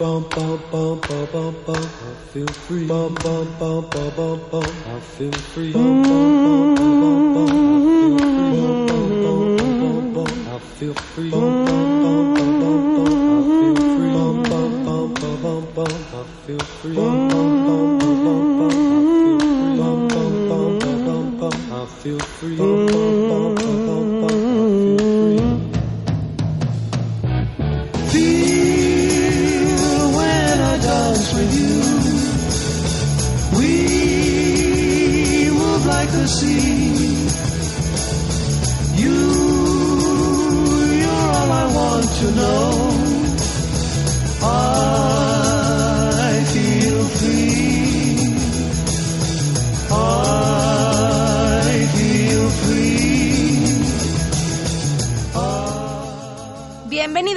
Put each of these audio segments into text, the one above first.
Bum bum bum bum bum bum I feel free bum bum bum bum bum bum I feel free bum bum bum bum bum bum I feel free bum bum bum bum bum bum I feel free bum bum bum bum bum I feel free bum bum bum bum bum I feel free bum bum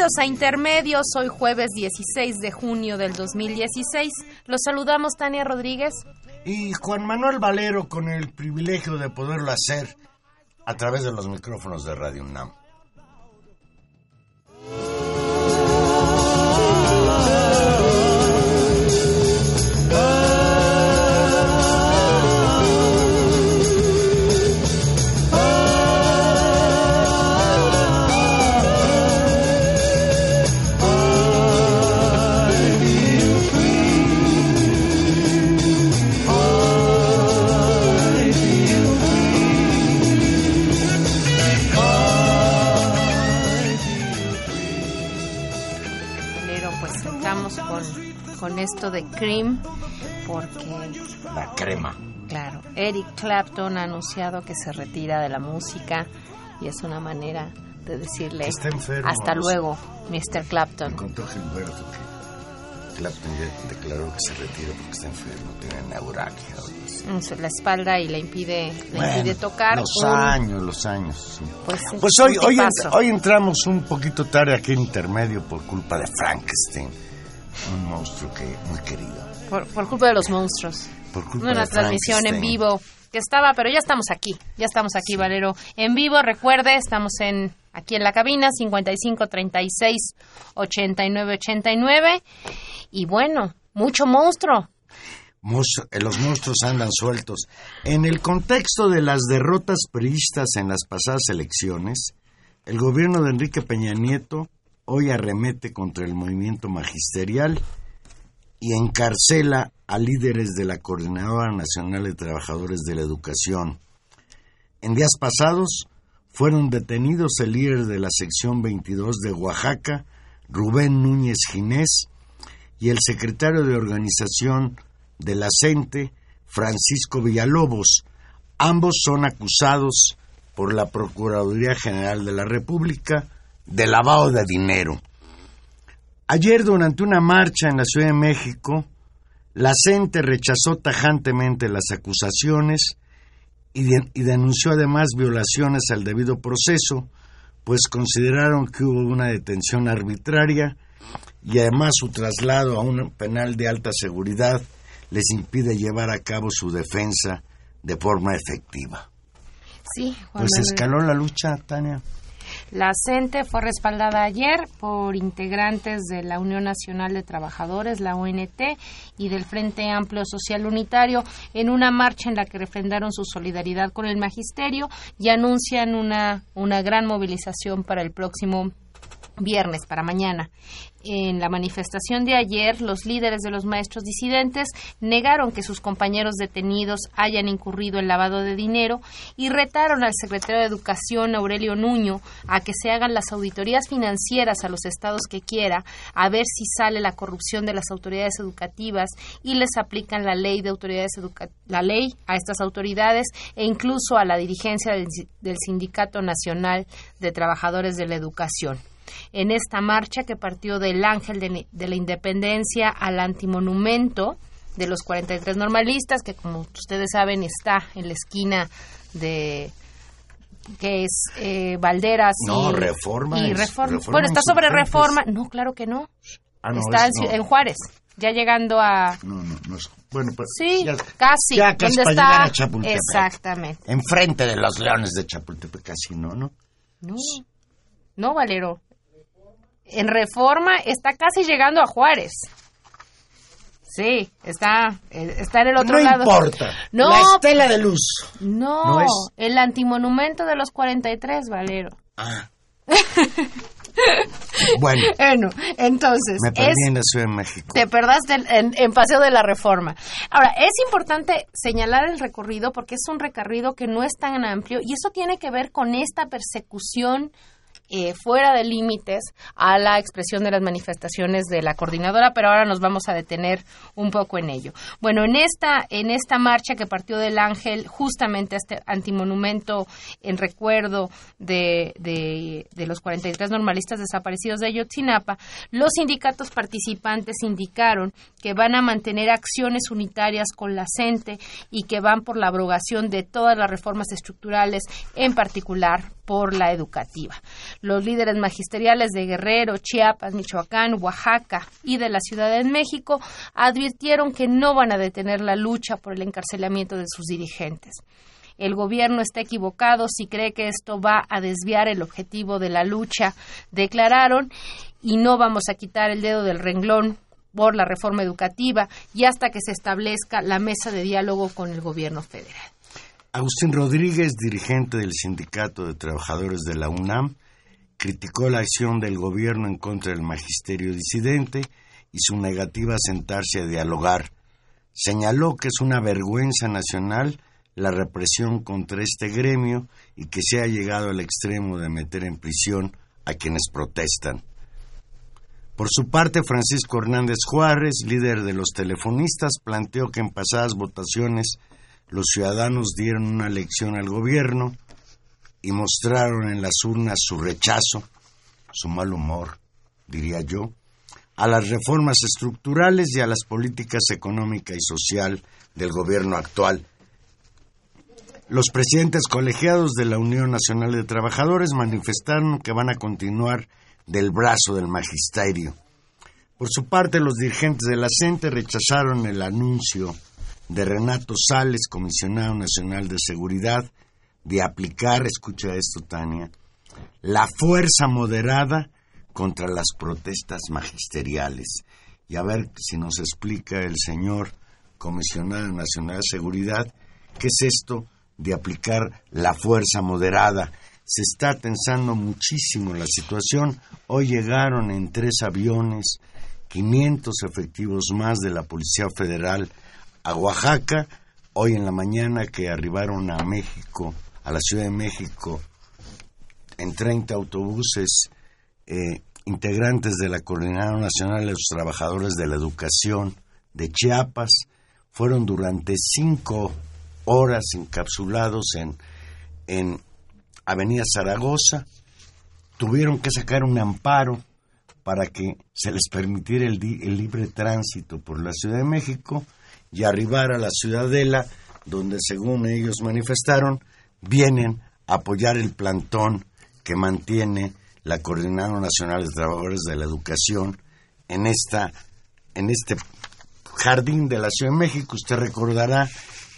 Bienvenidos a Intermedios, hoy jueves 16 de junio del 2016. Los saludamos Tania Rodríguez y Juan Manuel Valero con el privilegio de poderlo hacer a través de los micrófonos de Radio UNAM. Esto de Cream porque... La crema. Claro, Eric Clapton ha anunciado que se retira de la música y es una manera de decirle hasta luego, Mr. Clapton. contó Gilberto que Clapton ya declaró que se retira porque está enfermo, tiene neuralgia. Mm, la espalda y le impide, le impide tocar. Los años, los años. Pues, pues hoy, hoy, hoy entramos un poquito tarde aquí en intermedio por culpa de Frankenstein un monstruo que muy querido. Por, culpa de los monstruos. Por culpa Una transmisión en vivo que estaba, pero ya estamos aquí. Ya estamos aquí, Valero. En vivo, recuerde, estamos en aquí en la cabina 55 36 89 89 y bueno, mucho monstruo. Eh, los monstruos andan sueltos. En el contexto de las derrotas periodistas en las pasadas elecciones, el gobierno de Enrique Peña Nieto hoy arremete contra el movimiento magisterial y encarcela a líderes de la Coordinadora Nacional de Trabajadores de la Educación. En días pasados fueron detenidos el líder de la sección 22 de Oaxaca, Rubén Núñez Ginés, y el secretario de organización de la CENTE, Francisco Villalobos. Ambos son acusados por la Procuraduría General de la República de lavado de dinero. Ayer, durante una marcha en la Ciudad de México, la CENTE rechazó tajantemente las acusaciones y, y, denunció además violaciones al debido proceso, pues consideraron que hubo una detención arbitraria y además su traslado a un penal de alta seguridad les impide llevar a cabo su defensa de forma efectiva. Sí, Pues escaló la lucha, Tania. La CENTE fue respaldada ayer por integrantes de la Unión Nacional de Trabajadores, la ONT, y del Frente Amplio Social Unitario en una marcha en la que refrendaron su solidaridad con el magisterio y anuncian una, una gran movilización para el próximo viernes, para mañana. En la manifestación de ayer, los líderes de los maestros disidentes negaron que sus compañeros detenidos hayan incurrido en lavado de dinero y retaron al secretario de Educación, Aurelio Nuño, a que se hagan las auditorías financieras a los estados que quiera, a ver si sale la corrupción de las autoridades educativas y les aplican la ley de autoridades la ley a estas autoridades e incluso a la dirigencia del Sindicato Nacional de Trabajadores de la Educación en esta marcha que partió del Ángel de, la Independencia al Antimonumento de los 43 normalistas, que como ustedes saben está en la esquina de que es eh, Valderas no, y reforma, y reforma. bueno, está sobre reforma. No, claro que no. Ah, no está es, en, no. en Juárez, ya llegando a No, no, no es. Bueno, pues. Sí, ya- casi. ya casi ¿Dónde para está? llegar a Chapultepec. Exactamente. Enfrente de los leones de Chapultepec, casi no, ¿no? No, no, Valero. En Reforma está casi llegando a Juárez. Sí, está, eh, está en el otro no lado. importa. No. La estela de luz. No, ¿No es? el antimonumento de los 43, Valero. Ah. bueno, Bueno, entonces, me es perdí en la Ciudad de México. te perdaste en, en- en Paseo de la Reforma. Ahora, es importante señalar el recorrido porque es un recorrido que no es tan amplio y eso tiene que ver con esta persecución eh, fuera de límites a la expresión de las manifestaciones de la coordinadora, pero ahora nos vamos a detener un poco en ello. Bueno, en esta, en esta marcha que partió del Ángel, justamente este antimonumento en recuerdo de, de, de los 43 normalistas desaparecidos de Ayotzinapa, los sindicatos participantes indicaron que van a mantener acciones unitarias con la CENTE y que van por la abrogación de todas las reformas estructurales, en particular por la educativa. Los líderes magisteriales de Guerrero, Chiapas, Michoacán, Oaxaca y de la Ciudad de México advirtieron que no van a detener la lucha por el encarcelamiento de sus dirigentes. El gobierno está equivocado si cree que esto va a desviar el objetivo de la lucha, declararon, y no vamos a quitar el dedo del renglón por la reforma educativa y hasta que se establezca la mesa de diálogo con el gobierno federal. Agustín Rodríguez, dirigente del Sindicato de Trabajadores de la UNAM, criticó la acción del gobierno en contra del magisterio disidente y su negativa a sentarse a dialogar. Señaló que es una vergüenza nacional la represión contra este gremio y que se ha llegado al extremo de meter en prisión a quienes protestan. Por su parte, Francisco Hernández Juárez, líder de los telefonistas, planteó que en pasadas votaciones los ciudadanos dieron una lección al gobierno y mostraron en las urnas su rechazo, su mal humor, diría yo, a las reformas estructurales y a las políticas económica y social del gobierno actual. Los presidentes colegiados de la Unión Nacional de Trabajadores manifestaron que van a continuar del brazo del magisterio. Por su parte, los dirigentes de la CENTE rechazaron el anuncio de Renato Sales, comisionado nacional de seguridad, de aplicar, escucha esto Tania, la fuerza moderada contra las protestas magisteriales. Y a ver si nos explica el señor comisionado nacional de seguridad qué es esto de aplicar la fuerza moderada. Se está tensando muchísimo la situación. Hoy llegaron en tres aviones 500 efectivos más de la Policía Federal a Oaxaca, hoy en la mañana que arribaron a México, a la Ciudad de México, en 30 autobuses eh, integrantes de la Coordinadora Nacional de los Trabajadores de la Educación de Chiapas, fueron durante cinco horas encapsulados en, en Avenida Zaragoza, tuvieron que sacar un amparo para que se les permitiera el, el libre tránsito por la Ciudad de México y arribar a la Ciudadela, donde según ellos manifestaron, vienen a apoyar el plantón que mantiene la Coordinadora Nacional de Trabajadores de la Educación en esta en este jardín de la Ciudad de México. Usted recordará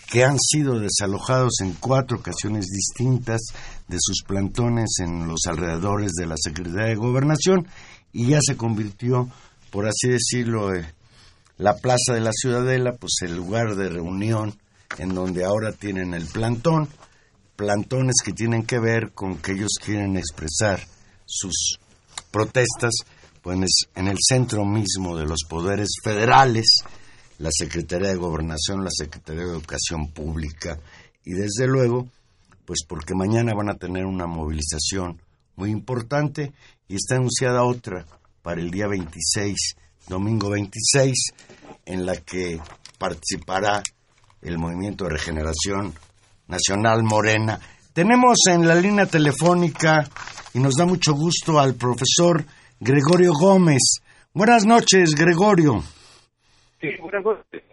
que han sido desalojados en cuatro ocasiones distintas de sus plantones en los alrededores de la Secretaría de Gobernación y ya se convirtió, por así decirlo, eh, la Plaza de la Ciudadela, pues el lugar de reunión en donde ahora tienen el plantón, plantones que tienen que ver con que ellos quieren expresar sus protestas, pues en el centro mismo de los poderes federales, la Secretaría de Gobernación, la Secretaría de Educación Pública. Y desde luego, pues porque mañana van a tener una movilización muy importante y está anunciada otra para el día 26, domingo 26, en la que participará el Movimiento de Regeneración Nacional Morena. Tenemos en la línea telefónica y nos da mucho gusto al profesor Gregorio Gómez. Buenas noches, Gregorio. Sí, buenas noches.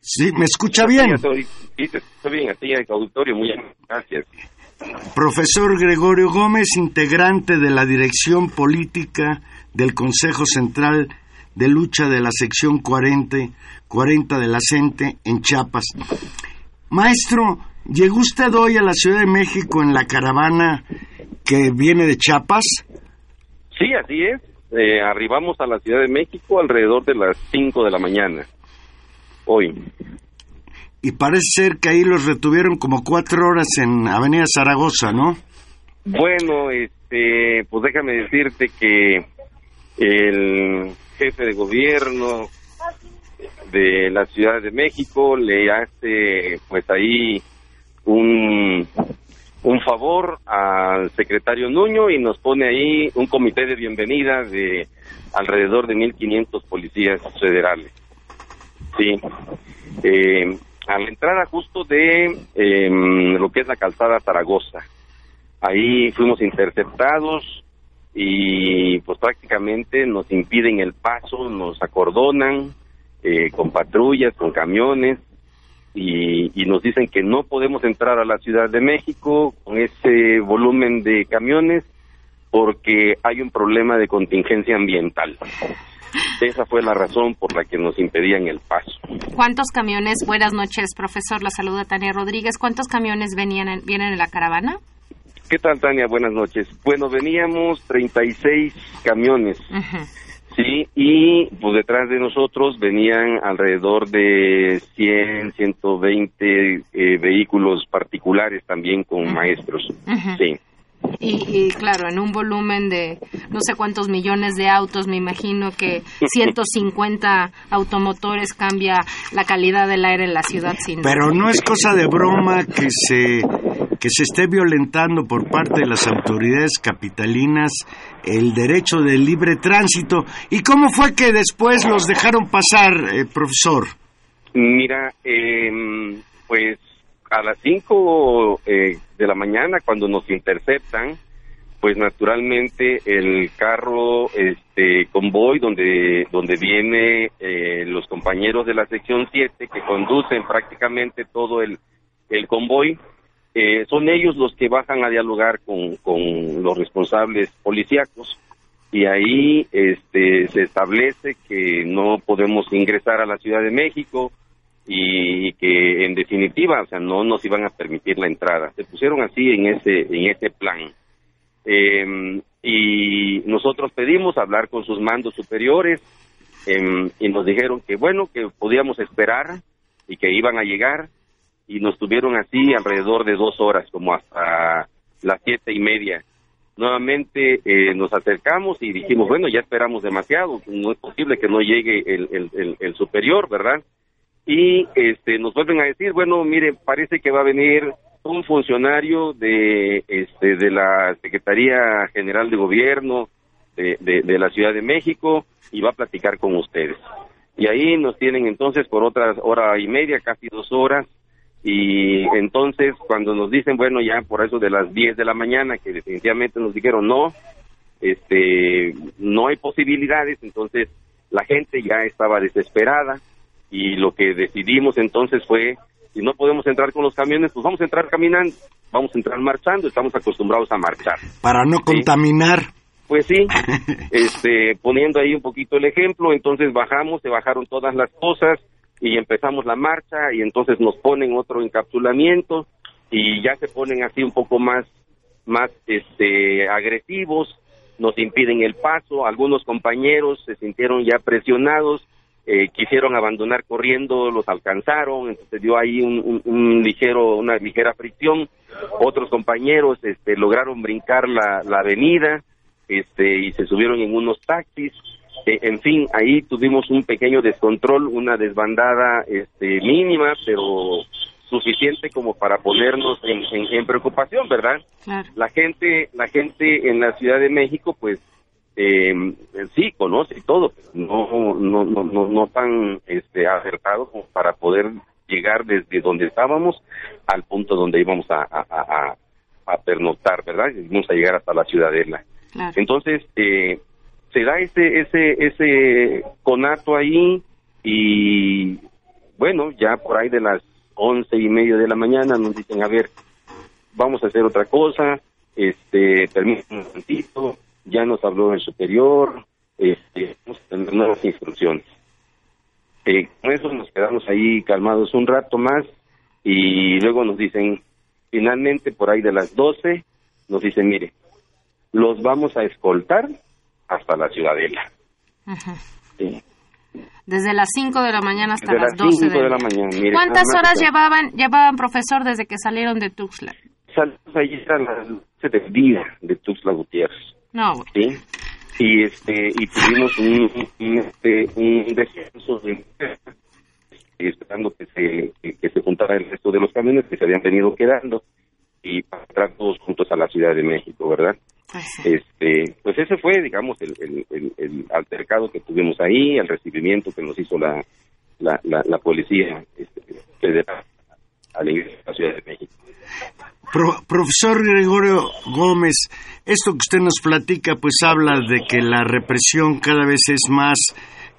Sí, ¿me escucha bien? Te bien, a ti, auditorio, muy bien, gracias. Profesor Gregorio Gómez, integrante de la Dirección Política del Consejo Central de Lucha de la Sección 40, 40 de la CENTE en Chiapas. Maestro, ¿llegó usted hoy a la Ciudad de México en la caravana que viene de Chiapas? Sí, así es. Eh, arribamos a la Ciudad de México alrededor de las 5 de la mañana, hoy. Y parece ser que ahí los retuvieron como cuatro horas en Avenida Zaragoza, ¿no? Bueno, este, pues déjame decirte que el jefe de gobierno de la Ciudad de México le hace, pues ahí, un, un favor al secretario Nuño y nos pone ahí un comité de bienvenida de alrededor de 1.500 policías federales. Sí. Eh, a la entrada justo de em, lo que es la calzada Zaragoza. Ahí fuimos interceptados y pues prácticamente nos impiden el paso, nos acordonan eh, con patrullas, con camiones y, nos dicen que no podemos entrar a la Ciudad de México con ese volumen de camiones porque hay un problema de contingencia ambiental. Esa fue la razón por la que nos impedían el paso. ¿Cuántos camiones? Buenas noches, profesor. La saluda Tania Rodríguez. ¿Cuántos camiones venían en, vienen en la caravana? ¿Qué tal, Tania? Buenas noches. Bueno, veníamos 36 camiones. Sí, y pues detrás de nosotros venían alrededor de 100, 120 eh, vehículos particulares también con maestros. Sí. Y, claro, en un volumen de no sé cuántos millones de autos, me imagino que 150 automotores cambia la calidad del aire en la ciudad. Sin Pero no es cosa de broma que se que se esté violentando por parte de las autoridades capitalinas el derecho del libre tránsito. ¿Y cómo fue que después los dejaron pasar, eh, profesor? Mira, eh, pues a las 5 eh, de la mañana cuando nos interceptan, pues naturalmente el carro este convoy donde donde viene eh, los compañeros de la sección 7 que conducen prácticamente todo el el convoy eh, son ellos los que bajan a dialogar con, con los responsables policíacos y ahí este se establece que no podemos ingresar a la Ciudad de México y que en definitiva, o sea, no nos iban a permitir la entrada. Se pusieron así en ese en ese plan. Em, y nosotros pedimos hablar con sus mandos superiores em, y nos dijeron que bueno, que podíamos esperar y que iban a llegar y nos tuvieron así alrededor de dos horas, como hasta las siete y media. Nuevamente eh, nos acercamos y dijimos, bueno, ya esperamos demasiado, no es posible que no llegue el, el, el superior, ¿verdad? y este nos vuelven a decir bueno mire parece que va a venir un funcionario de este de la Secretaría General de Gobierno de, de, la Ciudad de México y va a platicar con ustedes y ahí nos tienen entonces por otras hora y media casi dos horas y entonces cuando nos dicen bueno ya por eso de las 10 de la mañana que definitivamente nos dijeron no este no hay posibilidades entonces la gente ya estaba desesperada y lo que decidimos entonces fue, si no podemos entrar con los camiones, pues vamos a entrar caminando, vamos a entrar marchando, estamos acostumbrados a marchar. Para no contaminar. Pues sí, este, poniendo ahí un poquito el ejemplo, entonces bajamos, se bajaron todas las cosas y empezamos la marcha y entonces nos ponen otro encapsulamiento y ya se ponen así un poco más, más, este, agresivos, nos impiden el paso, algunos compañeros se sintieron ya presionados eh, quisieron abandonar corriendo, los alcanzaron, entonces dio ahí un, ligero, una ligera fricción. Otros compañeros este, lograron brincar la, avenida este, y se subieron en unos taxis. Eh, en fin, ahí tuvimos un pequeño descontrol, una desbandada este, mínima, pero suficiente como para ponernos en, en preocupación, ¿verdad? La gente, la gente en la Ciudad de México, pues eh, sí conoce todo, no, no, no, no, no tan este, acertado como para poder llegar desde donde estábamos al punto donde íbamos a, a, a, pernoctar, ¿verdad? Íbamos a llegar hasta la ciudadela. Entonces, eh, se da ese, ese, ese conato ahí y bueno, ya por ahí de las once y media de la mañana nos dicen, a ver, vamos a hacer otra cosa, este, permítanme un momentito, ya nos habló el superior, este, vamos a tener nuevas instrucciones. Eh, con eso nos quedamos ahí calmados un rato más y luego nos dicen, finalmente por ahí de las doce, nos dicen, mire, los vamos a escoltar hasta la ciudadela. Desde las 5 de la mañana hasta las, 12 de, la mañana. ¿Cuántas horas llevaban, llevaban, profesor, desde que salieron de Tuxtla? Salimos ayer a las 12 del día de Tuxtla Gutiérrez. No. ¿Sí? Y, este, y tuvimos un, este, un descenso de esperando que se, que, se juntara el resto de los camiones que se habían venido quedando y para entrar todos juntos a la Ciudad de México, ¿verdad? Este, pues ese fue, digamos, el, el, altercado que tuvimos ahí, el recibimiento que nos hizo la, la, la, policía este, federal a la la Ciudad de México. profesor Gregorio Gómez, esto que usted nos platica, pues habla de que la represión cada vez es más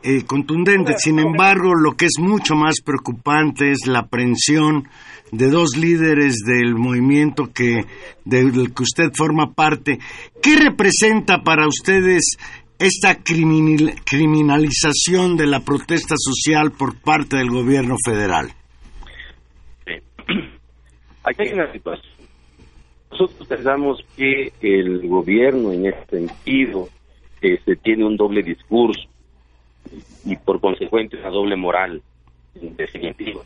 eh, contundente. Sin embargo, lo que es mucho más preocupante es la aprehensión de dos líderes del movimiento que del que usted forma parte. ¿Qué representa para ustedes esta criminalización de la protesta social por parte del gobierno federal? Aquí hay una situación. Nosotros pensamos que el gobierno en este sentido este, tiene un doble discurso y por consecuente una doble moral en definitiva.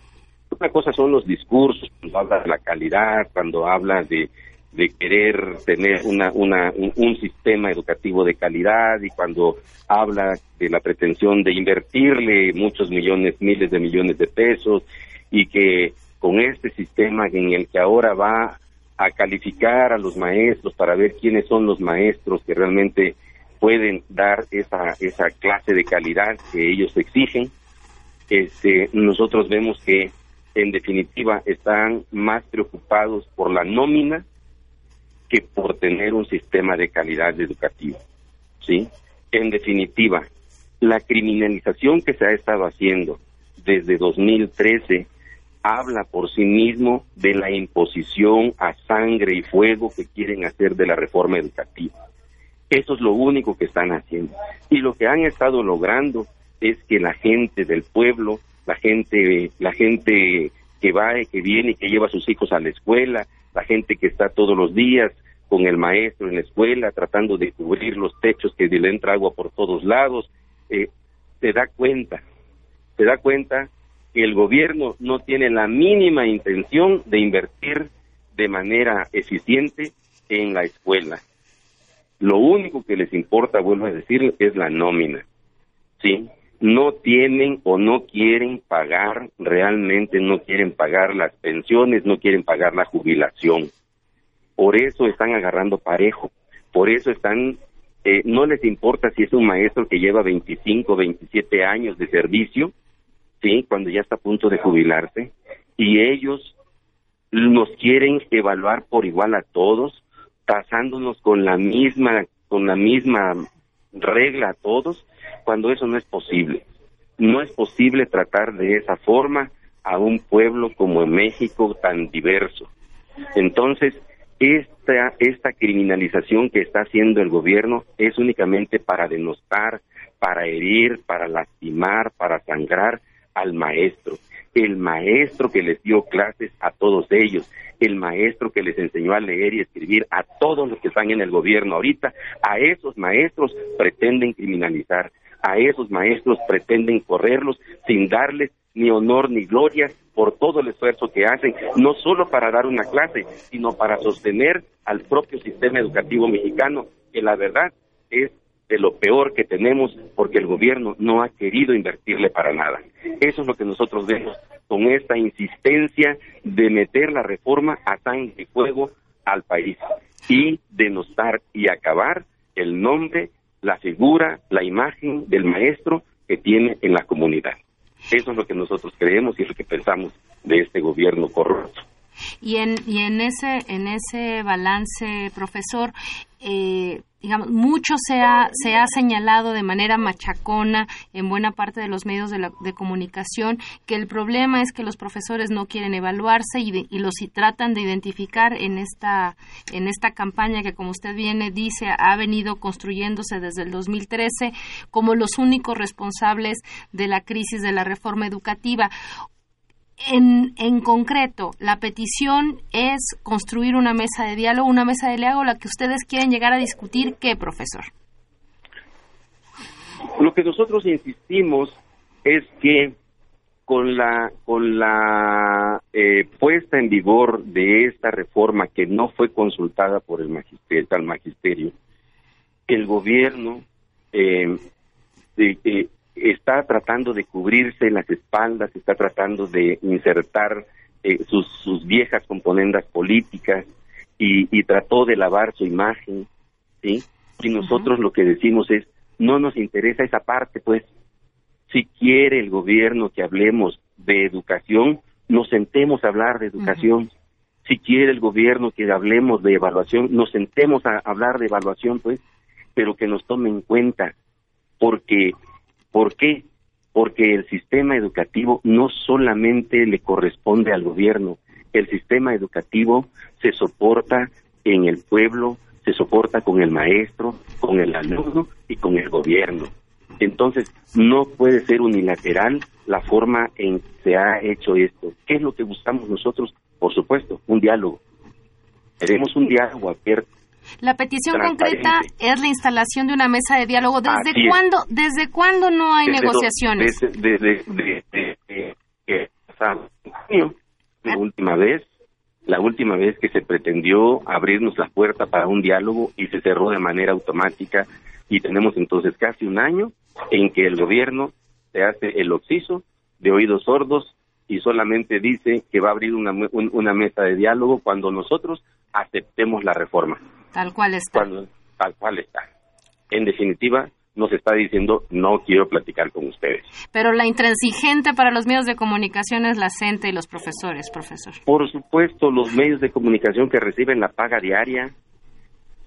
Una cosa son los discursos, cuando habla de la calidad, cuando habla de, de querer tener una, una, un, sistema educativo de calidad y cuando habla de la pretensión de invertirle muchos millones, miles de millones de pesos y que con este sistema en el que ahora va a calificar a los maestros para ver quiénes son los maestros que realmente pueden dar esa, esa clase de calidad que ellos exigen, este, nosotros vemos que en definitiva, están más preocupados por la nómina que por tener un sistema de calidad educativo. ¿Sí? En definitiva, la criminalización que se ha estado haciendo desde 2013 habla por sí mismo de la imposición a sangre y fuego que quieren hacer de la reforma educativa. Eso es lo único que están haciendo. Y lo que han estado logrando es que la gente del pueblo la gente, la gente que va y que viene y que lleva a sus hijos a la escuela, la gente que está todos los días con el maestro en la escuela tratando de cubrir los techos que le entra agua por todos lados, eh, se da cuenta, se da cuenta que el gobierno no tiene la mínima intención de invertir de manera eficiente en la escuela. Lo único que les importa, vuelvo a decir, es la nómina. ¿Sí? no tienen o no quieren pagar, realmente no quieren pagar las pensiones, no quieren pagar la jubilación. Por eso están agarrando parejo, por eso están, eh, no les importa si es un maestro que lleva 25, 27 años de servicio, ¿sí? Cuando ya está a punto de jubilarse, y ellos nos quieren evaluar por igual a todos, tasándonos con la misma, con la misma regla a todos, cuando eso no es posible. No es posible tratar de esa forma a un pueblo como México tan diverso. Entonces, esta, esta criminalización que está haciendo el gobierno es únicamente para denostar, para herir, para lastimar, para sangrar al maestro. El maestro que les dio clases a todos ellos, el maestro que les enseñó a leer y escribir a todos los que están en el gobierno ahorita, a esos maestros pretenden criminalizar a esos maestros pretenden correrlos sin darles ni honor ni gloria por todo el esfuerzo que hacen, no solo para dar una clase, sino para sostener al propio sistema educativo mexicano, que la verdad es de lo peor que tenemos porque el gobierno no ha querido invertirle para nada. Eso es lo que nosotros vemos con esta insistencia de meter la reforma a sangre y fuego al país y denostar y acabar el nombre la figura, la imagen del maestro que tiene en la comunidad. Eso es lo que nosotros creemos y lo que pensamos de este gobierno corrupto. Y en, y en, ese, en ese balance, profesor, eh, digamos, mucho se ha, se ha señalado de manera machacona en buena parte de los medios de, la, de comunicación que el problema es que los profesores no quieren evaluarse y, y los y tratan de identificar en esta, en esta campaña que, como usted viene dice, ha venido construyéndose desde el 2013 como los únicos responsables de la crisis de la reforma educativa. En, en, concreto, la petición es construir una mesa de diálogo, una mesa de diálogo, la que ustedes quieren llegar a discutir, ¿qué, profesor? Lo que nosotros insistimos es que con la con la eh, puesta en vigor de esta reforma que no fue consultada por el magisterio, al magisterio, el gobierno eh, eh, está tratando de cubrirse las espaldas, está tratando de insertar eh, sus, sus, viejas componendas políticas y, y, trató de lavar su imagen, ¿sí? Y nosotros uh -huh. lo que decimos es, no nos interesa esa parte, pues, si quiere el gobierno que hablemos de educación, nos sentemos a hablar de educación. Uh -huh. Si quiere el gobierno que hablemos de evaluación, nos sentemos a hablar de evaluación, pues, pero que nos tome en cuenta, porque ¿Por qué? Porque el sistema educativo no solamente le corresponde al gobierno, el sistema educativo se soporta en el pueblo, se soporta con el maestro, con el alumno y con el gobierno. Entonces, no puede ser unilateral la forma en que se ha hecho esto. ¿Qué es lo que buscamos nosotros? Por supuesto, un diálogo. Queremos un diálogo abierto la petición concreta es la instalación de una mesa de diálogo. ¿Desde Así cuándo? Es. ¿Desde cuándo no hay desde negociaciones? Do, desde, desde, desde, desde la última vez, la última vez que se pretendió abrirnos la puerta para un diálogo y se cerró de manera automática y tenemos entonces casi un año en que el gobierno se hace el oxiso de oídos sordos y solamente dice que va a abrir una, un, una mesa de diálogo cuando nosotros aceptemos la reforma. Tal cual está. Cuando, tal cual está. En definitiva, nos está diciendo no quiero platicar con ustedes. Pero la intransigente para los medios de comunicación es la CENTE y los profesores, profesor. Por supuesto, los medios de comunicación que reciben la paga diaria,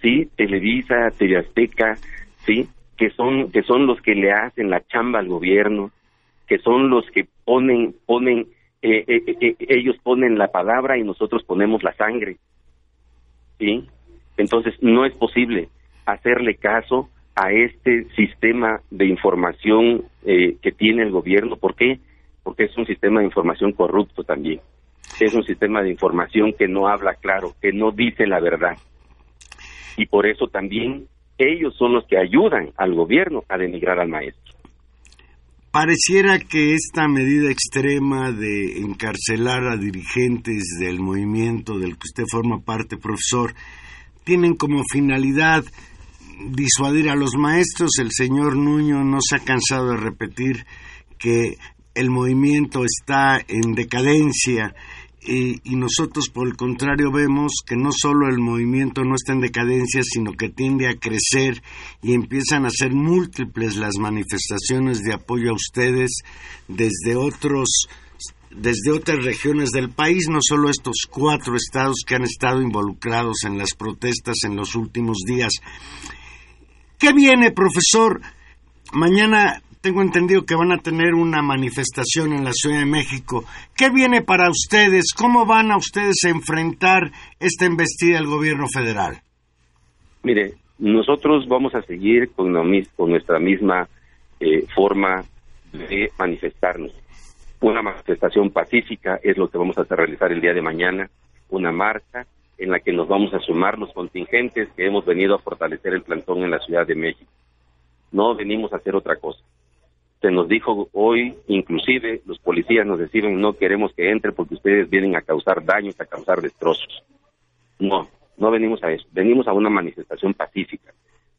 sí, Televisa, TV Azteca, sí, que son que son los que le hacen la chamba al gobierno, que son los que ponen ponen eh, eh, eh, ellos ponen la palabra y nosotros ponemos la sangre, sí. Entonces no es posible hacerle caso a este sistema de información eh, que tiene el gobierno. ¿Por qué? Porque es un sistema de información corrupto también. Es un sistema de información que no habla claro, que no dice la verdad. Y por eso también ellos son los que ayudan al gobierno a denigrar al maestro. Pareciera que esta medida extrema de encarcelar a dirigentes del movimiento del que usted forma parte, profesor, tienen como finalidad disuadir a los maestros. El señor Nuño no se ha cansado de repetir que el movimiento está en decadencia y, y, nosotros por el contrario vemos que no solo el movimiento no está en decadencia, sino que tiende a crecer y empiezan a ser múltiples las manifestaciones de apoyo a ustedes desde otros desde otras regiones del país, no solo estos cuatro estados que han estado involucrados en las protestas en los últimos días. ¿Qué viene, profesor? Mañana tengo entendido que van a tener una manifestación en la Ciudad de México. ¿Qué viene para ustedes? ¿Cómo van a ustedes a enfrentar esta embestida del gobierno federal? Mire, nosotros vamos a seguir con, con nuestra misma eh, forma de manifestarnos. Una manifestación pacífica es lo que vamos a realizar el día de mañana, una marcha en la que nos vamos a sumar los contingentes que hemos venido a fortalecer el plantón en la Ciudad de México. No venimos a hacer otra cosa. Se nos dijo hoy, inclusive los policías nos decían no queremos que entre porque ustedes vienen a causar daños, a causar destrozos. No, no venimos a eso. Venimos a una manifestación pacífica.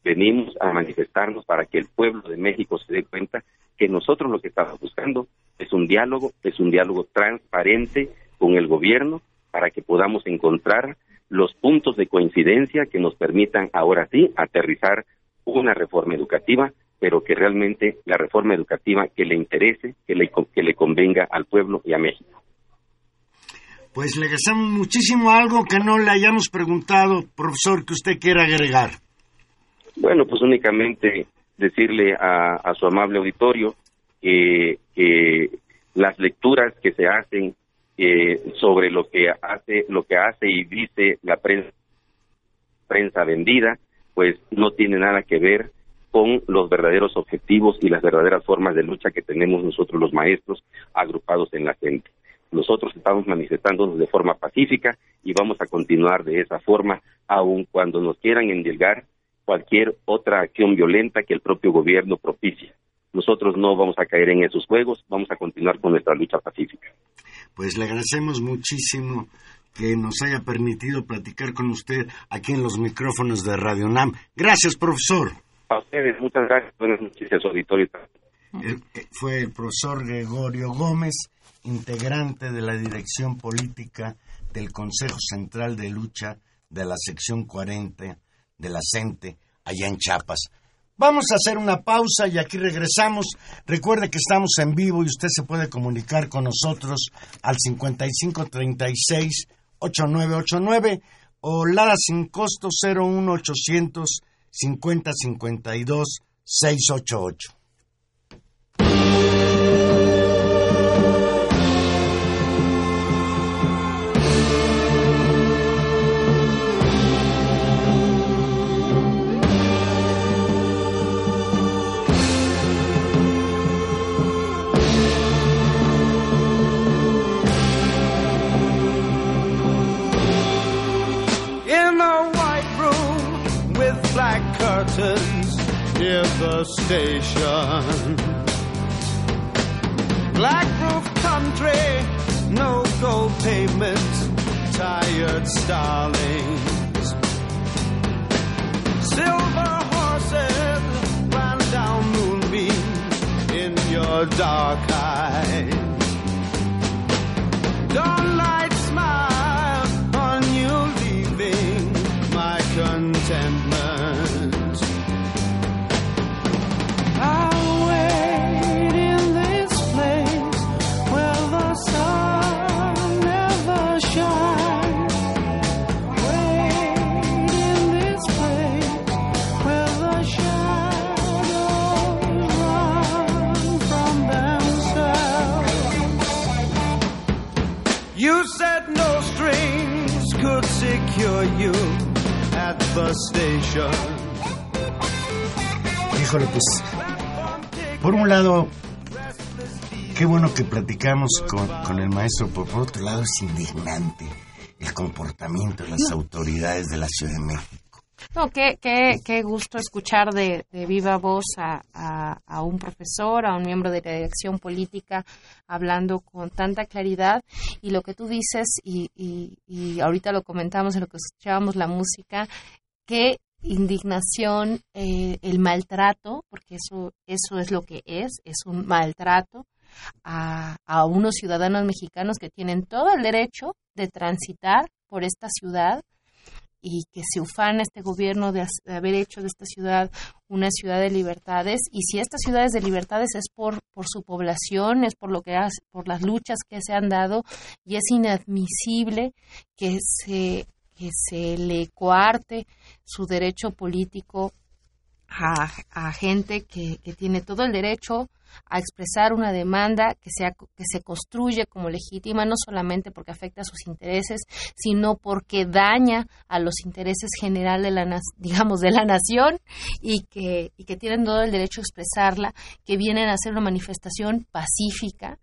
Venimos a manifestarnos para que el pueblo de México se dé cuenta que nosotros lo que estamos buscando es un diálogo, es un diálogo transparente con el gobierno para que podamos encontrar los puntos de coincidencia que nos permitan ahora sí aterrizar una reforma educativa, pero que realmente la reforma educativa que le interese, que le, que le convenga al pueblo y a México. Pues le agradecemos muchísimo algo que no le hayamos preguntado, profesor, que usted quiera agregar. Bueno, pues únicamente decirle a, su amable auditorio que, las lecturas que se hacen eh, sobre lo que hace, lo que hace y dice la prensa, prensa vendida, pues no tiene nada que ver con los verdaderos objetivos y las verdaderas formas de lucha que tenemos nosotros los maestros agrupados en la gente. Nosotros estamos manifestándonos de forma pacífica y vamos a continuar de esa forma, aun cuando nos quieran endilgar cualquier otra acción violenta que el propio gobierno propicia. Nosotros no vamos a caer en esos juegos, vamos a continuar con nuestra lucha pacífica. Pues le agradecemos muchísimo que nos haya permitido platicar con usted aquí en los micrófonos de Radio NAM. Gracias, profesor. A ustedes, muchas gracias. Buenas noches auditorio. Eh, fue el profesor Gregorio Gómez, integrante de la dirección política del Consejo Central de Lucha de la sección 40 de la CENTE, allá en Chiapas. Vamos a hacer una pausa y aquí regresamos. Recuerde que estamos en vivo y usted se puede comunicar con nosotros al 5536 8989 o Lara sin costo 01800 5052 688. Station. Black roof country, no gold pavement, tired starlings. Silver horses ran down moonbeams in your dark eyes. Dawnlight smile Híjole, pues, por un lado, qué bueno que platicamos con, el maestro, por otro lado es indignante el comportamiento de las autoridades de la Ciudad de México. No, qué, qué, qué gusto escuchar de, viva voz a, a, un profesor, a un miembro de la dirección política, hablando con tanta claridad. Y lo que tú dices, y, y, y ahorita lo comentamos en lo que escuchábamos la música, qué indignación, eh, el maltrato, porque eso, eso es lo que es, es un maltrato a, a unos ciudadanos mexicanos que tienen todo el derecho de transitar por esta ciudad y que se ufana este gobierno de, haber hecho de esta ciudad una ciudad de libertades. Y si esta ciudad es de libertades es por, por su población, es por lo que por las luchas que se han dado y es inadmisible que se que se le coarte su derecho político a, a gente que, que, tiene todo el derecho a expresar una demanda que, sea, que se construye como legítima, no solamente porque afecta a sus intereses, sino porque daña a los intereses generales de la, digamos, de la nación y que, y que tienen todo el derecho a expresarla, que vienen a hacer una manifestación pacífica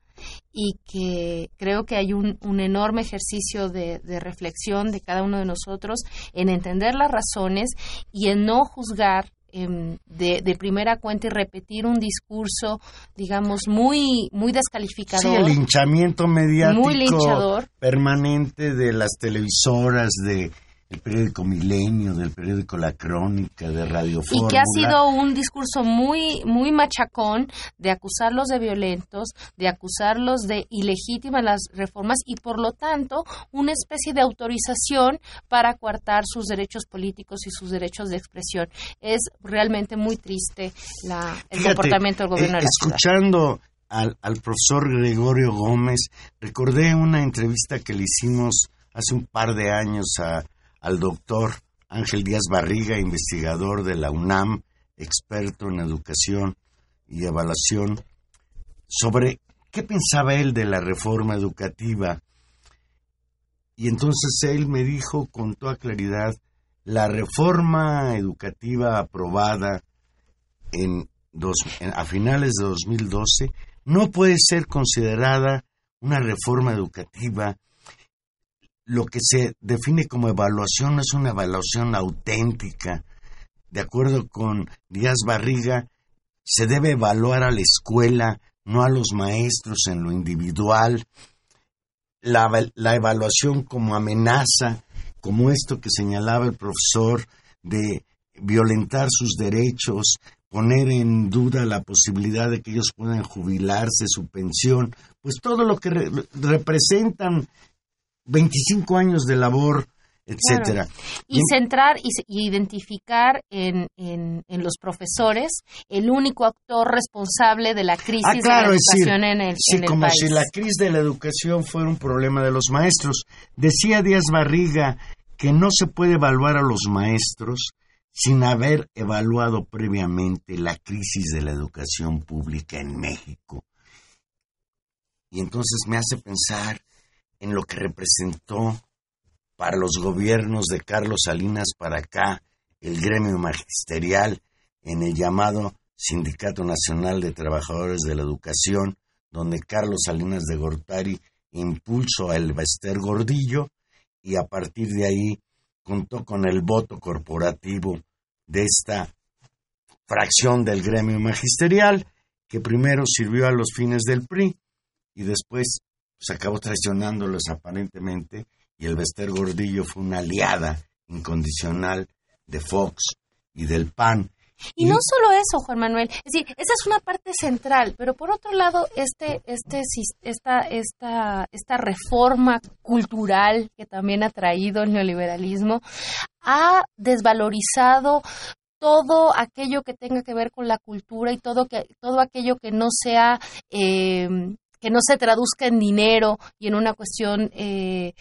y que creo que hay un, un enorme ejercicio de, de, reflexión de cada uno de nosotros en entender las razones y en no juzgar em, de, de, primera cuenta y repetir un discurso, digamos, muy, muy descalificador. Sí, el linchamiento mediático permanente de las televisoras, de el periódico Milenio, del periódico La Crónica, de Radio Y que ha sido un discurso muy, muy machacón de acusarlos de violentos, de acusarlos de ilegítimas las reformas y por lo tanto una especie de autorización para coartar sus derechos políticos y sus derechos de expresión. Es realmente muy triste la, el comportamiento del gobierno de la Escuchando al, al, profesor Gregorio Gómez. Recordé una entrevista que le hicimos hace un par de años a, al doctor Ángel Díaz Barriga, investigador de la UNAM, experto en educación y evaluación, sobre qué pensaba él de la reforma educativa. Y entonces él me dijo con toda claridad, la reforma educativa aprobada en a finales de 2012 no puede ser considerada una reforma educativa. Lo que se define como evaluación es una evaluación auténtica. De acuerdo con Díaz Barriga, se debe evaluar a la escuela, no a los maestros en lo individual. La, la evaluación como amenaza, como esto que señalaba el profesor, de violentar sus derechos, poner en duda la posibilidad de que ellos puedan jubilarse, su pensión, pues todo lo que representan 25 años de labor, etcétera. Y, centrar y, identificar en, en, los profesores el único actor responsable de la crisis ah, de la educación en el, sí, como si la crisis de la educación fuera un problema de los maestros. Decía Díaz Barriga que no se puede evaluar a los maestros sin haber evaluado previamente la crisis de la educación pública en México. Y entonces me hace pensar en lo que representó para los gobiernos de Carlos Salinas para acá el gremio magisterial en el llamado Sindicato Nacional de Trabajadores de la Educación, donde Carlos Salinas de Gortari impulsó a Elvester Gordillo y a partir de ahí contó con el voto corporativo de esta fracción del gremio magisterial, que primero sirvió a los fines del PRI y después pues, acabó traicionándolos aparentemente, y el Bester Gordillo fue una aliada incondicional de Fox y del PAN. Y, no solo eso, Juan Manuel, es decir, esa es una parte central, pero por otro lado, este, este, esta, esta, esta reforma cultural que también ha traído el neoliberalismo ha desvalorizado todo aquello que tenga que ver con la cultura y todo que todo aquello que no sea eh, que no se traduzca en dinero y en una cuestión eh,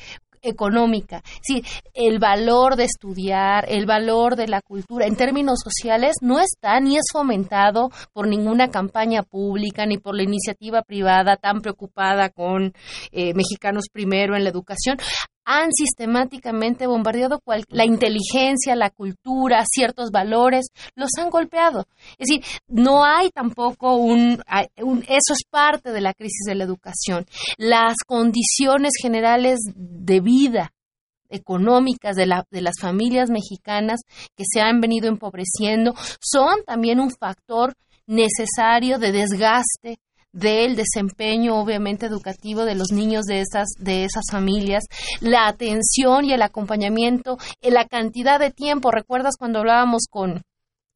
económica. Sí, el valor de estudiar, el valor de la cultura en términos sociales no está ni es fomentado por ninguna campaña pública ni por la iniciativa privada tan preocupada con eh, mexicanos primero en la educación han sistemáticamente bombardeado la inteligencia, la cultura, ciertos valores, los han golpeado. Es decir, no hay tampoco un, eso es parte de la crisis de la educación. Las condiciones generales de vida económicas de, la, de las familias mexicanas que se han venido empobreciendo son también un factor necesario de desgaste del desempeño obviamente educativo de los niños de esas de esas familias, la atención y el acompañamiento, la cantidad de tiempo. ¿Recuerdas cuando hablábamos con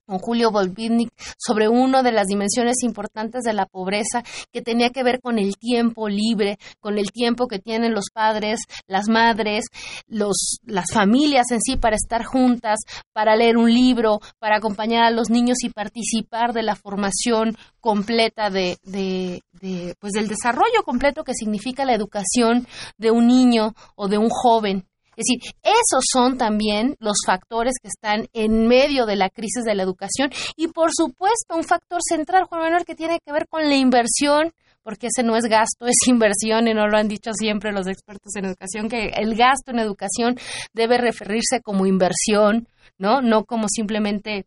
con Julio Volvitnik sobre una de las dimensiones importantes de la pobreza que tenía que ver con el tiempo libre, con el tiempo que tienen los padres, las madres, los, las familias en sí para estar juntas, para leer un libro, para acompañar a los niños y participar de la formación completa de, de, de pues del desarrollo completo que significa la educación de un niño o de un joven es decir, esos son también los factores que están en medio de la crisis de la educación y por supuesto un factor central, Juan Manuel, que tiene que ver con la inversión porque ese no es gasto, es inversión y no lo han dicho siempre los expertos en educación, que el gasto en educación debe referirse como inversión, ¿no? No como simplemente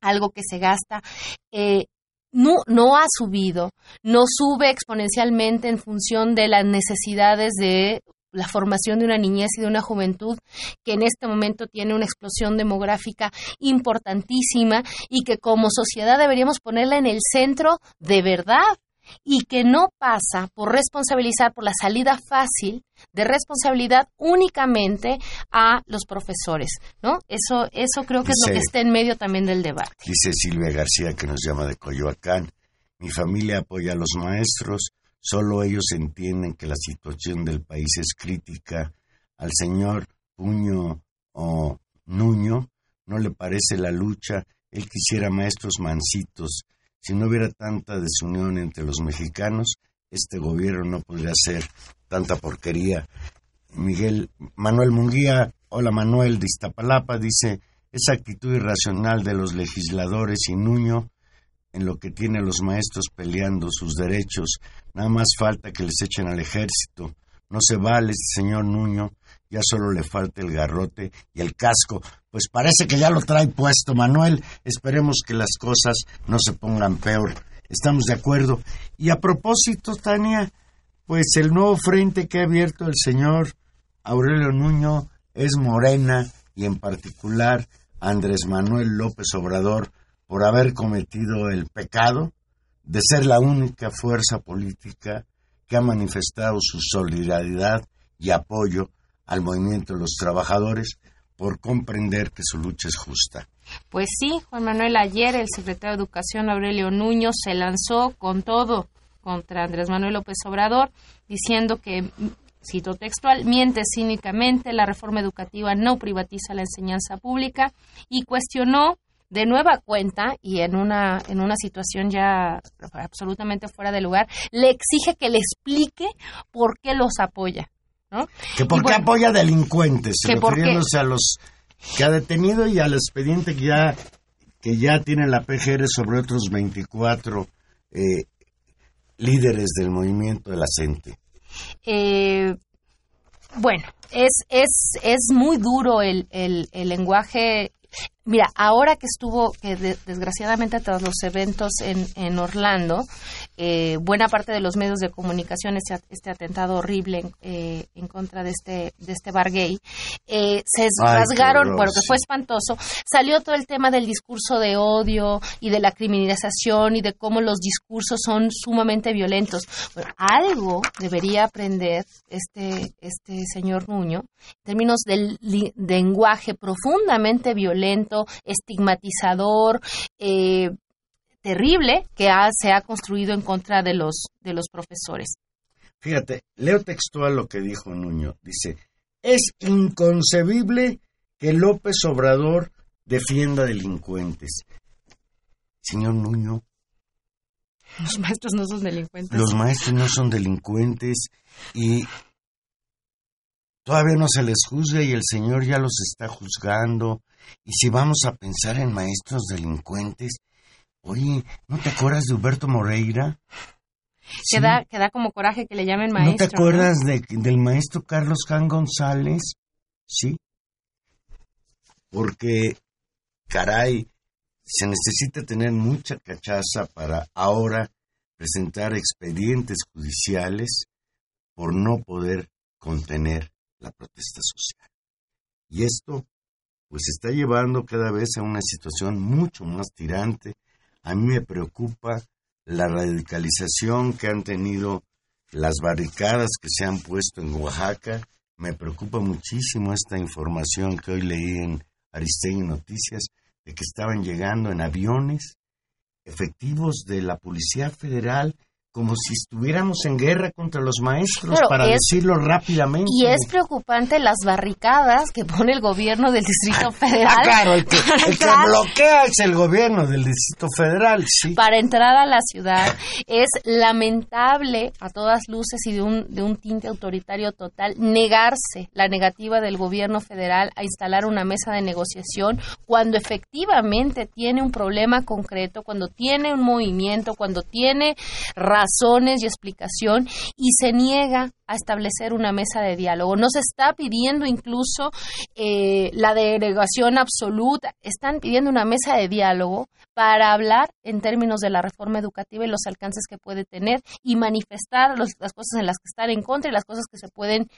algo que se gasta. Eh, no, no ha subido, no sube exponencialmente en función de las necesidades de la formación de una niñez y de una juventud que en este momento tiene una explosión demográfica importantísima y que como sociedad deberíamos ponerla en el centro de verdad y que no pasa por responsabilizar por la salida fácil de responsabilidad únicamente a los profesores, ¿no? Eso eso creo que es lo que está en medio también del debate. Dice Silvia García que nos llama de Coyoacán. Mi familia apoya a los maestros, Solo ellos entienden que la situación del país es crítica. Al señor Puño o Nuño no le parece la lucha. Él quisiera maestros mancitos Si no hubiera tanta desunión entre los mexicanos, este gobierno no podría hacer tanta porquería. Miguel Manuel Munguía, hola Manuel de Iztapalapa, dice, esa actitud irracional de los legisladores y Nuño en lo que tiene los maestros peleando sus derechos, nada más falta que les echen al ejército. No se vale señor Nuño, ya solo le falta el garrote y el casco. Pues parece que ya lo trae puesto, Manuel. Esperemos que las cosas no se pongan peor. Estamos de acuerdo. Y a propósito, Tania, pues el nuevo frente que ha abierto el señor Aurelio Nuño es Morena y en particular Andrés Manuel López Obrador por haber cometido el pecado de ser la única fuerza política que ha manifestado su solidaridad y apoyo al movimiento de los trabajadores por comprender que su lucha es justa. Pues sí, Juan Manuel, ayer el secretario de Educación, Aurelio Nuño, se lanzó con todo contra Andrés Manuel López Obrador, diciendo que, cito textual, miente cínicamente, la reforma educativa no privatiza la enseñanza pública y cuestionó de nueva cuenta y en una, en una situación ya absolutamente fuera de lugar, le exige que le explique por qué los apoya. ¿no? Que por qué apoya delincuentes, refiriéndose a los que ha detenido y al expediente que ya, que ya tiene la PGR sobre otros 24 eh, líderes del movimiento de la CENTE. Eh, bueno, es, es, es muy duro el, el, el lenguaje Mira, ahora que estuvo, que desgraciadamente tras los eventos en, en Orlando, eh, buena parte de los medios de comunicación, este, este atentado horrible eh, en contra de este, de este bar gay, eh, se rasgaron, bueno, que fue espantoso, salió todo el tema del discurso de odio y de la criminalización y de cómo los discursos son sumamente violentos. Bueno, algo debería aprender este, este señor Nuño en términos del lenguaje profundamente violento estigmatizador, eh, terrible que se ha construido en contra de los, de los profesores. Fíjate, leo textual lo que dijo Nuño. Dice, es inconcebible que López Obrador defienda delincuentes. Señor Nuño. Los maestros no son delincuentes. Los maestros no son delincuentes y todavía no se les juzga y el Señor ya los está juzgando. Y si vamos a pensar en maestros delincuentes, oye, ¿no te acuerdas de Huberto Moreira? Que, da, como coraje que le llamen maestro. ¿No te acuerdas De, del maestro Carlos Can González? Sí. Porque, caray, se necesita tener mucha cachaza para ahora presentar expedientes judiciales por no poder contener la protesta social. Y esto pues está llevando cada vez a una situación mucho más tirante. A mí me preocupa la radicalización que han tenido las barricadas que se han puesto en Oaxaca. Me preocupa muchísimo esta información que hoy leí en Aristegui Noticias de que estaban llegando en aviones efectivos de la Policía Federal como si estuviéramos en guerra contra los maestros, para decirlo rápidamente. Y es preocupante las barricadas que pone el gobierno del Distrito Federal. Ah, claro, el que, bloquea es el gobierno del Distrito Federal, sí. Para entrar a la ciudad es lamentable a todas luces y de un, de un tinte autoritario total negarse la negativa del gobierno federal a instalar una mesa de negociación cuando efectivamente tiene un problema concreto, cuando tiene un movimiento, cuando tiene razones y explicación y se niega a establecer una mesa de diálogo. No se está pidiendo incluso eh, la derogación absoluta, están pidiendo una mesa de diálogo para hablar en términos de la reforma educativa y los alcances que puede tener y manifestar las cosas en las que están en contra y las cosas que se pueden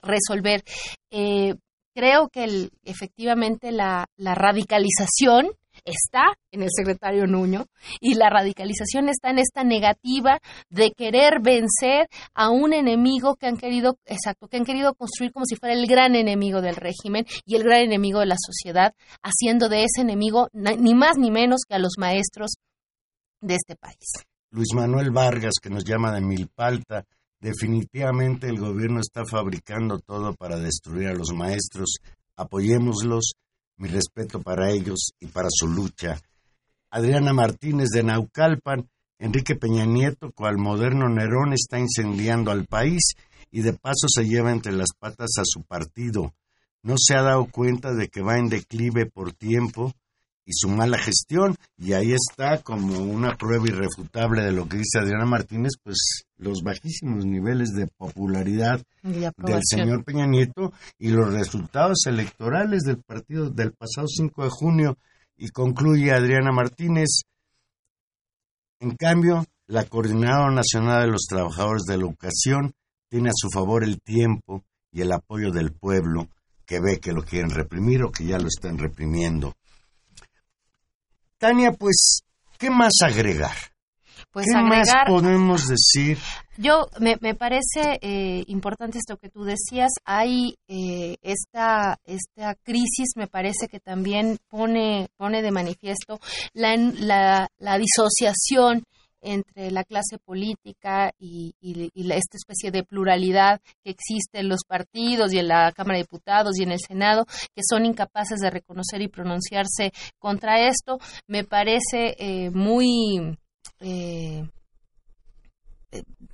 resolver. Eh, creo que efectivamente la, la radicalización está en el secretario Nuño y la radicalización está en esta negativa de querer vencer a un enemigo que han querido, exacto, que han querido construir como si fuera el gran enemigo del régimen y el gran enemigo de la sociedad, haciendo de ese enemigo ni más ni menos que a los maestros de este país. Luis Manuel Vargas, que nos llama de Milpalta, definitivamente el gobierno está fabricando todo para destruir a los maestros. Apoyémoslos mi respeto para ellos y para su lucha. Adriana Martínez de Naucalpan, Enrique Peña Nieto, cual moderno Nerón, está incendiando al país y de paso se lleva entre las patas a su partido. No se ha dado cuenta de que va en declive por tiempo y su mala gestión, y ahí está como una prueba irrefutable de lo que dice Adriana Martínez, pues los bajísimos niveles de popularidad del señor Peña Nieto y los resultados electorales del partido del pasado 5 de junio, y concluye Adriana Martínez, en cambio, la Coordinadora Nacional de los Trabajadores de la Educación tiene a su favor el tiempo y el apoyo del pueblo que ve que lo quieren reprimir o que ya lo están reprimiendo. Tania, pues, ¿qué más agregar? Pues ¿Qué más podemos decir? Yo me, me parece eh, importante esto que tú decías. Hay eh, esta esta crisis, me parece que también pone pone de manifiesto la, la, la disociación entre la clase política y, esta especie de pluralidad que existe en los partidos y en la Cámara de Diputados y en el Senado, que son incapaces de reconocer y pronunciarse contra esto, me parece eh, muy... Eh,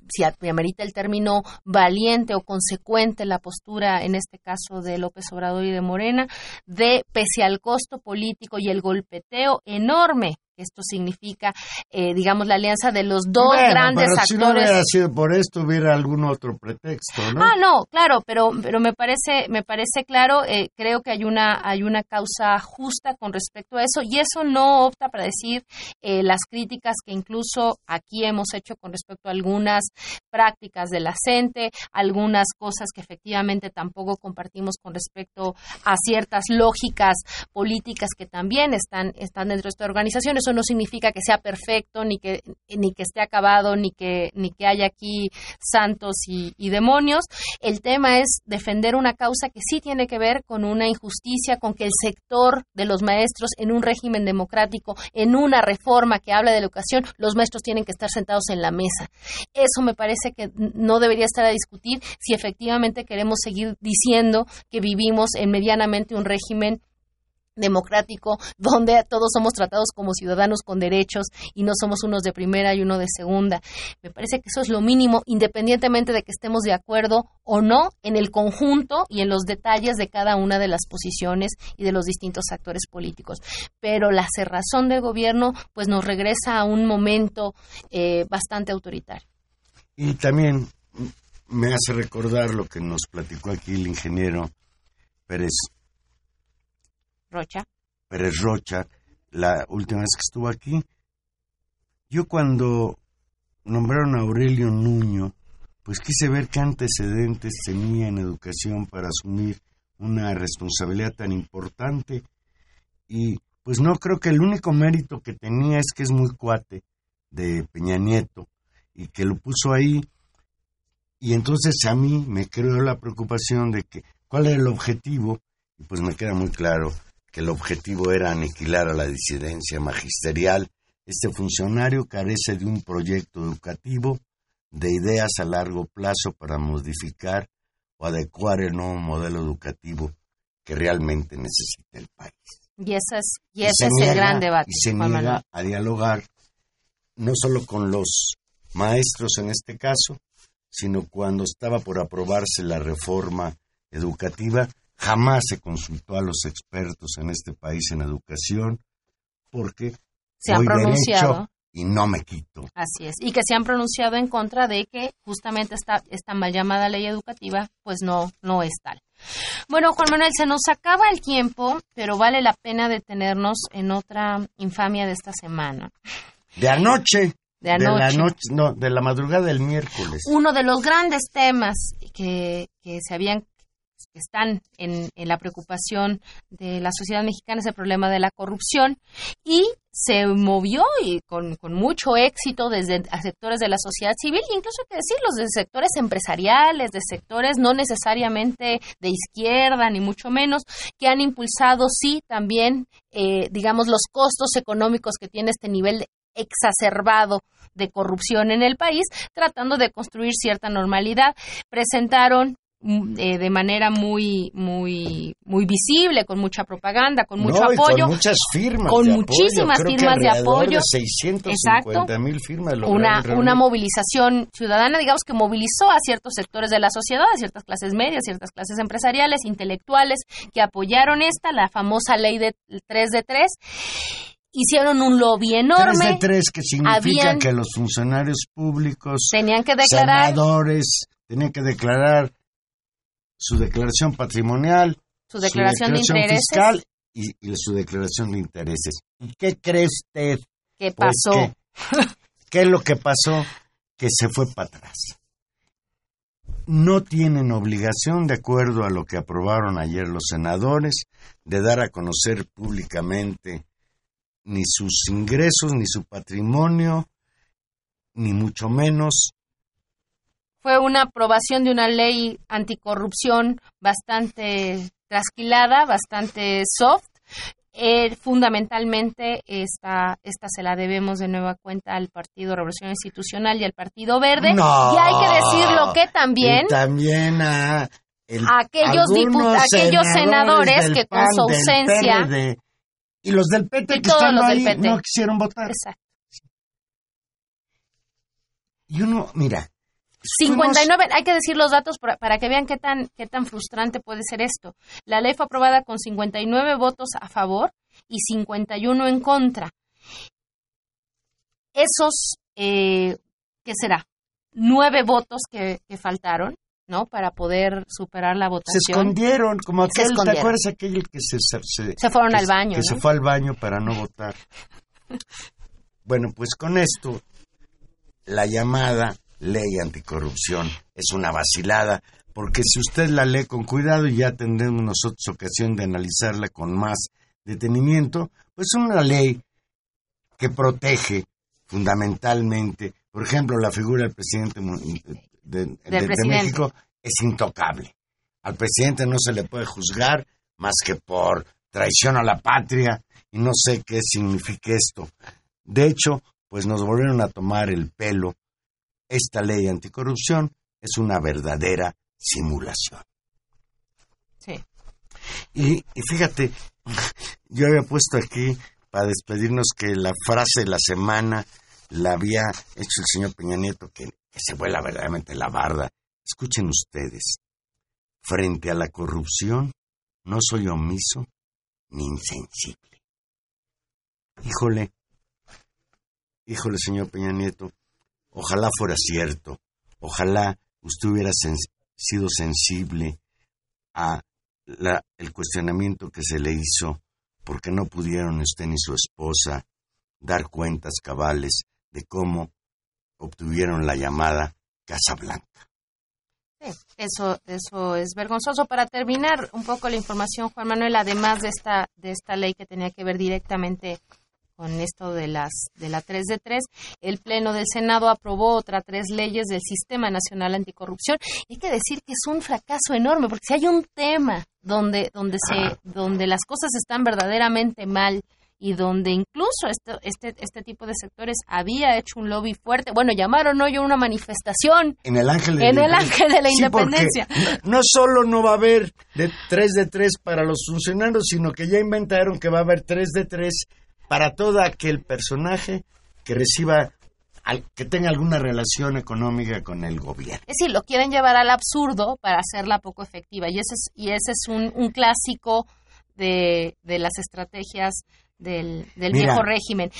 si amerita el término valiente o consecuente la postura, en este caso de López Obrador y de Morena, de pese al costo político y el golpeteo enorme esto significa, eh, digamos, la alianza de los dos grandes pero actores. Si no hubiera sido por esto, hubiera algún otro pretexto, ¿no? Ah, no, claro, pero, pero me parece, me parece claro. Eh, creo que hay una, hay una causa justa con respecto a eso y eso no opta para decir eh, las críticas que incluso aquí hemos hecho con respecto a algunas prácticas de la CENTE, algunas cosas que efectivamente tampoco compartimos con respecto a ciertas lógicas políticas que también están, están dentro de esta organización no significa que sea perfecto, ni que, ni que esté acabado, ni que, ni que haya aquí santos y, demonios. El tema es defender una causa que sí tiene que ver con una injusticia, con que el sector de los maestros en un régimen democrático, en una reforma que habla de educación, los maestros tienen que estar sentados en la mesa. Eso me parece que no debería estar a discutir si efectivamente queremos seguir diciendo que vivimos en medianamente un régimen democrático donde todos somos tratados como ciudadanos con derechos y no somos unos de primera y uno de segunda. Me parece que eso es lo mínimo, independientemente de que estemos de acuerdo o no en el conjunto y en los detalles de cada una de las posiciones y de los distintos actores políticos. Pero la cerrazón del gobierno pues nos regresa a un momento eh, bastante autoritario. Y también me hace recordar lo que nos platicó aquí el ingeniero Pérez Rocha. Pérez Rocha, la última vez que estuvo aquí. Yo cuando nombraron a Aurelio Nuño, pues quise ver qué antecedentes tenía en educación para asumir una responsabilidad tan importante y pues no creo que el único mérito que tenía es que es muy cuate de Peña Nieto y que lo puso ahí y entonces a mí me creó la preocupación de que cuál era el objetivo y pues me queda muy claro que el objetivo era aniquilar a la disidencia magisterial, este funcionario carece de un proyecto educativo, de ideas a largo plazo para modificar o adecuar el nuevo modelo educativo que realmente necesita el país. Y, ese es, y ese es el gran debate. Y se niega a dialogar no solo con los maestros en este caso, sino cuando estaba por aprobarse la reforma educativa, Jamás se consultó a los expertos en este país en educación porque se han pronunciado y no me quito. Así es, y que se han pronunciado en contra de que justamente esta, esta mal llamada ley educativa pues no, no es tal. Bueno, Juan Manuel, se nos acaba el tiempo, pero vale la pena detenernos en otra infamia de esta semana. De anoche. De anoche. De la noche, no, de la madrugada del miércoles. Uno de los grandes temas que, que se habían que están en, la preocupación de la sociedad mexicana es el problema de la corrupción y se movió y con, mucho éxito desde sectores de la sociedad civil, incluso hay que decirlo, desde sectores empresariales, de sectores no necesariamente de izquierda, ni mucho menos, que han impulsado, sí, también, eh, digamos, los costos económicos que tiene este nivel exacerbado de corrupción en el país, tratando de construir cierta normalidad. Presentaron eh, de manera muy muy muy visible con mucha propaganda con mucho apoyo con muchas firmas con muchísimas firmas de apoyo. De mil firmas una una movilización ciudadana digamos que movilizó a ciertos sectores de la sociedad a ciertas clases medias ciertas clases empresariales intelectuales que apoyaron esta la famosa ley de 3 de 3 hicieron un lobby enorme. 3 de 3 que significa que los funcionarios públicos tenían que declarar senadores tenían que declarar su declaración patrimonial, su declaración, de intereses fiscal y, su declaración de intereses. ¿Y qué cree usted? ¿Qué pues pasó? ¿Qué es lo que pasó? Que se fue para atrás. No tienen obligación, de acuerdo a lo que aprobaron ayer los senadores, de dar a conocer públicamente ni sus ingresos, ni su patrimonio, ni mucho menos fue una aprobación de una ley anticorrupción bastante trasquilada, bastante soft. Eh, fundamentalmente esta, esta se la debemos de nueva cuenta al Partido Revolución Institucional y al Partido Verde. y hay que decirlo que también... también a... aquellos, aquellos senadores, que con su ausencia... y los del PT que están ahí no quisieron votar. Exacto. Y uno, mira, 59, hay que decir los datos para, que vean qué tan, qué tan frustrante puede ser esto. La ley fue aprobada con 59 votos a favor y 51 en contra. Esos, eh, ¿qué será? Nueve votos que, faltaron, ¿no? Para poder superar la votación. Se escondieron, como aquel, ¿te acuerdas aquel que se... Se, fueron al baño, Que se fue al baño para no votar. bueno, pues con esto, la llamada ley anticorrupción es una vacilada, porque si usted la lee con cuidado y ya tendremos nosotros ocasión de analizarla con más detenimiento, pues es una ley que protege fundamentalmente, por ejemplo, la figura del presidente de, México es intocable. Al presidente no se le puede juzgar más que por traición a la patria y no sé qué significa esto. De hecho, pues nos volvieron a tomar el pelo esta ley anticorrupción es una verdadera simulación. Sí. Y, fíjate, yo había puesto aquí para despedirnos que la frase de la semana la había hecho el señor Peña Nieto, que, que se vuela verdaderamente la barda. Escuchen ustedes, frente a la corrupción no soy omiso ni insensible. Híjole, híjole, señor Peña Nieto, Ojalá fuera cierto. Ojalá usted hubiera sido sensible a el cuestionamiento que se le hizo porque no pudieron usted ni su esposa dar cuentas cabales de cómo obtuvieron la llamada Casa Blanca. Eso, eso es vergonzoso. Para terminar un poco la información, Juan Manuel, además de esta, de esta ley que tenía que ver directamente con esto de las de la 3 de 3, el Pleno del Senado aprobó otra tres leyes del Sistema Nacional Anticorrupción. hay que decir que es un fracaso enorme, porque si hay un tema donde, donde, se, donde las cosas están verdaderamente mal y donde incluso este, este, este tipo de sectores había hecho un lobby fuerte. Bueno, llamaron hoy una manifestación. En el Ángel de, en el ángel de la Independencia. No, no, solo no va a haber de 3 de 3 para los funcionarios, sino que ya inventaron que va a haber 3 de 3 para todo aquel personaje que reciba que tenga alguna relación económica con el gobierno. Es decir, lo quieren llevar al absurdo para hacerla poco efectiva y ese es, y ese es un, un clásico de, de las estrategias del, viejo régimen.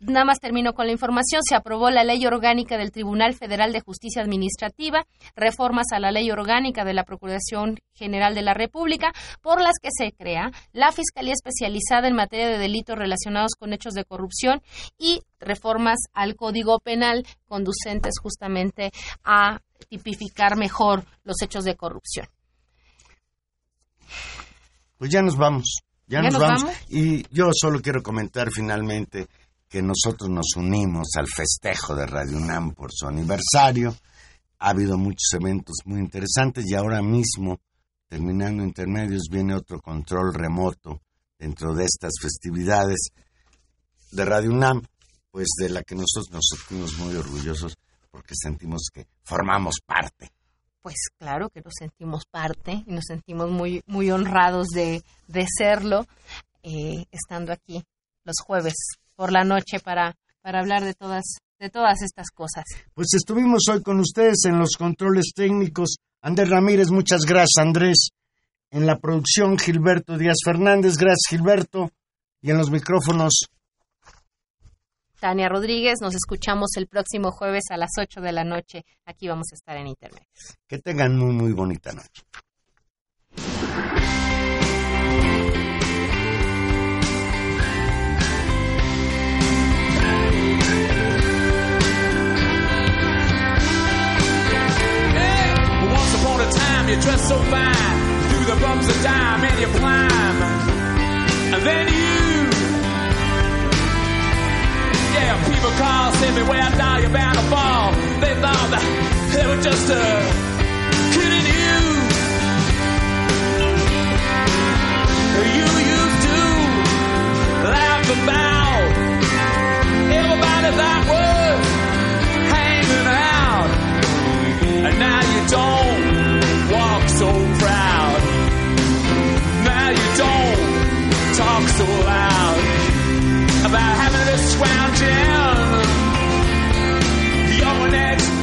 Nada más termino con la información. Se aprobó la Ley Orgánica del Tribunal Federal de Justicia Administrativa, reformas a la Ley Orgánica de la Procuración General de la República, por las que se crea la Fiscalía Especializada en materia de delitos relacionados con hechos de corrupción y reformas al Código Penal conducentes justamente a tipificar mejor los hechos de corrupción. Pues ya nos vamos. Ya, nos, vamos? Y yo solo quiero comentar finalmente que nosotros nos unimos al festejo de Radio UNAM por su aniversario. Ha habido muchos eventos muy interesantes y ahora mismo, terminando intermedios, viene otro control remoto dentro de estas festividades de Radio UNAM, pues de la que nosotros nos sentimos muy orgullosos porque sentimos que formamos parte pues claro que nos sentimos parte y nos sentimos muy, muy honrados de, de serlo, eh, estando aquí los jueves por la noche para, para hablar de todas, de todas estas cosas. Pues estuvimos hoy con ustedes en los controles técnicos. Andrés Ramírez, muchas gracias, Andrés. En la producción, Gilberto Díaz Fernández, gracias, Gilberto. Y en los micrófonos, Tania Rodríguez, nos escuchamos el próximo jueves a las 8 de la noche. Aquí vamos a estar en Internet. que tengan muy, muy bonita noche. Upon a time, you dressed so fine. Through the bumps of time, and you climb. And then you. People call, say me where now you're bound to fall. They thought that they were just uh, kidding you. You used to laugh about everybody that was hanging out. And now you don't walk so proud. Now you don't talk so loud about having to scrounge in your next